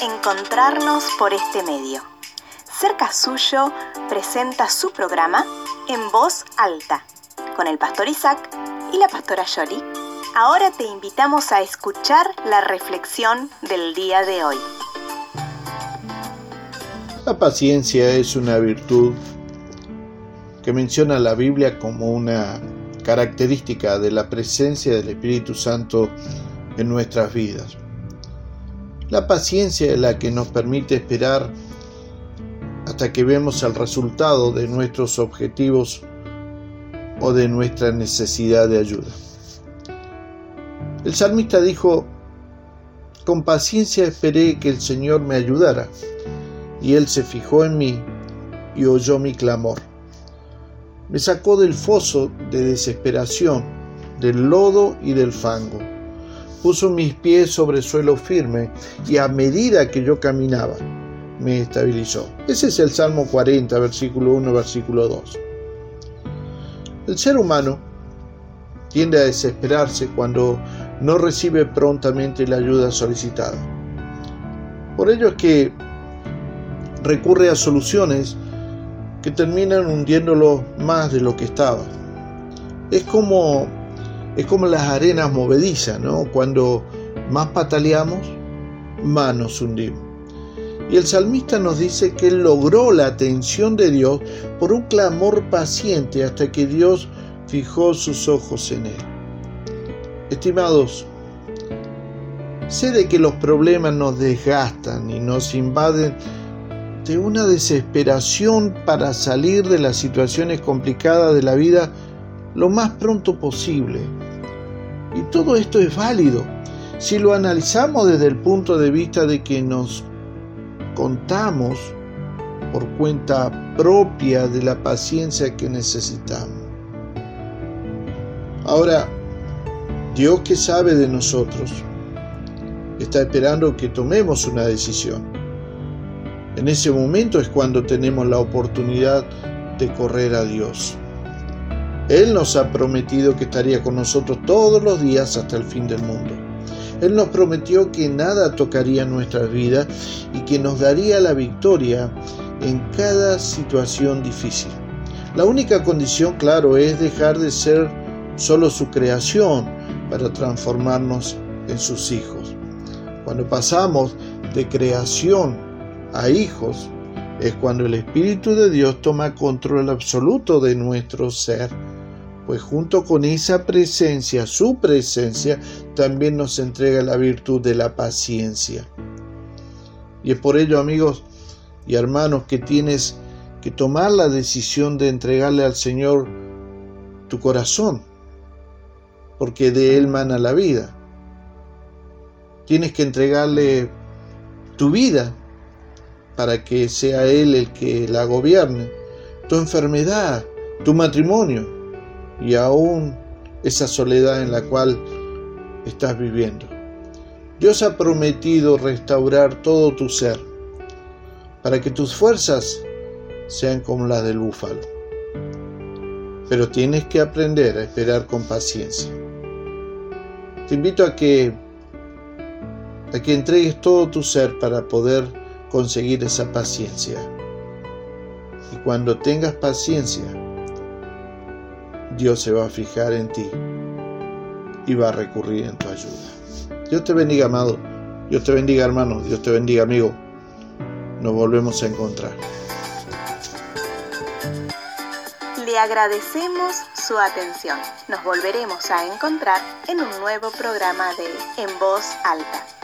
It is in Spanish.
encontrarnos por este medio. Cerca Suyo presenta su programa en voz alta con el pastor Isaac y la pastora Yoli. Ahora te invitamos a escuchar la reflexión del día de hoy. La paciencia es una virtud que menciona la Biblia como una característica de la presencia del Espíritu Santo en nuestras vidas. La paciencia es la que nos permite esperar hasta que vemos el resultado de nuestros objetivos o de nuestra necesidad de ayuda. El salmista dijo, con paciencia esperé que el Señor me ayudara, y Él se fijó en mí y oyó mi clamor. Me sacó del foso de desesperación, del lodo y del fango. Puso mis pies sobre suelo firme y a medida que yo caminaba, me estabilizó. Ese es el Salmo 40, versículo 1, versículo 2. El ser humano tiende a desesperarse cuando no recibe prontamente la ayuda solicitada. Por ello es que recurre a soluciones que terminan hundiéndolo más de lo que estaba. Es como, es como las arenas movedizas, ¿no? Cuando más pataleamos, más nos hundimos. Y el salmista nos dice que logró la atención de Dios por un clamor paciente hasta que Dios fijó sus ojos en él. Estimados, sé de que los problemas nos desgastan y nos invaden de una desesperación para salir de las situaciones complicadas de la vida lo más pronto posible. Y todo esto es válido si lo analizamos desde el punto de vista de que nos contamos por cuenta propia de la paciencia que necesitamos. Ahora, Dios que sabe de nosotros, está esperando que tomemos una decisión. En ese momento es cuando tenemos la oportunidad de correr a Dios. Él nos ha prometido que estaría con nosotros todos los días hasta el fin del mundo. Él nos prometió que nada tocaría nuestras vidas y que nos daría la victoria en cada situación difícil. La única condición, claro, es dejar de ser solo su creación para transformarnos en sus hijos. Cuando pasamos de creación a hijos, es cuando el Espíritu de Dios toma control absoluto de nuestro ser pues junto con esa presencia, su presencia, también nos entrega la virtud de la paciencia. Y es por ello, amigos y hermanos, que tienes que tomar la decisión de entregarle al Señor tu corazón, porque de Él mana la vida. Tienes que entregarle tu vida para que sea Él el que la gobierne, tu enfermedad, tu matrimonio, y aún esa soledad en la cual estás viviendo. Dios ha prometido restaurar todo tu ser para que tus fuerzas sean como las del búfalo. Pero tienes que aprender a esperar con paciencia. Te invito a que a que entregues todo tu ser para poder conseguir esa paciencia. Y cuando tengas paciencia, Dios se va a fijar en ti y va a recurrir en tu ayuda. Dios te bendiga, amado. Dios te bendiga, hermano. Dios te bendiga, amigo. Nos volvemos a encontrar. Le agradecemos su atención. Nos volveremos a encontrar en un nuevo programa de En Voz Alta.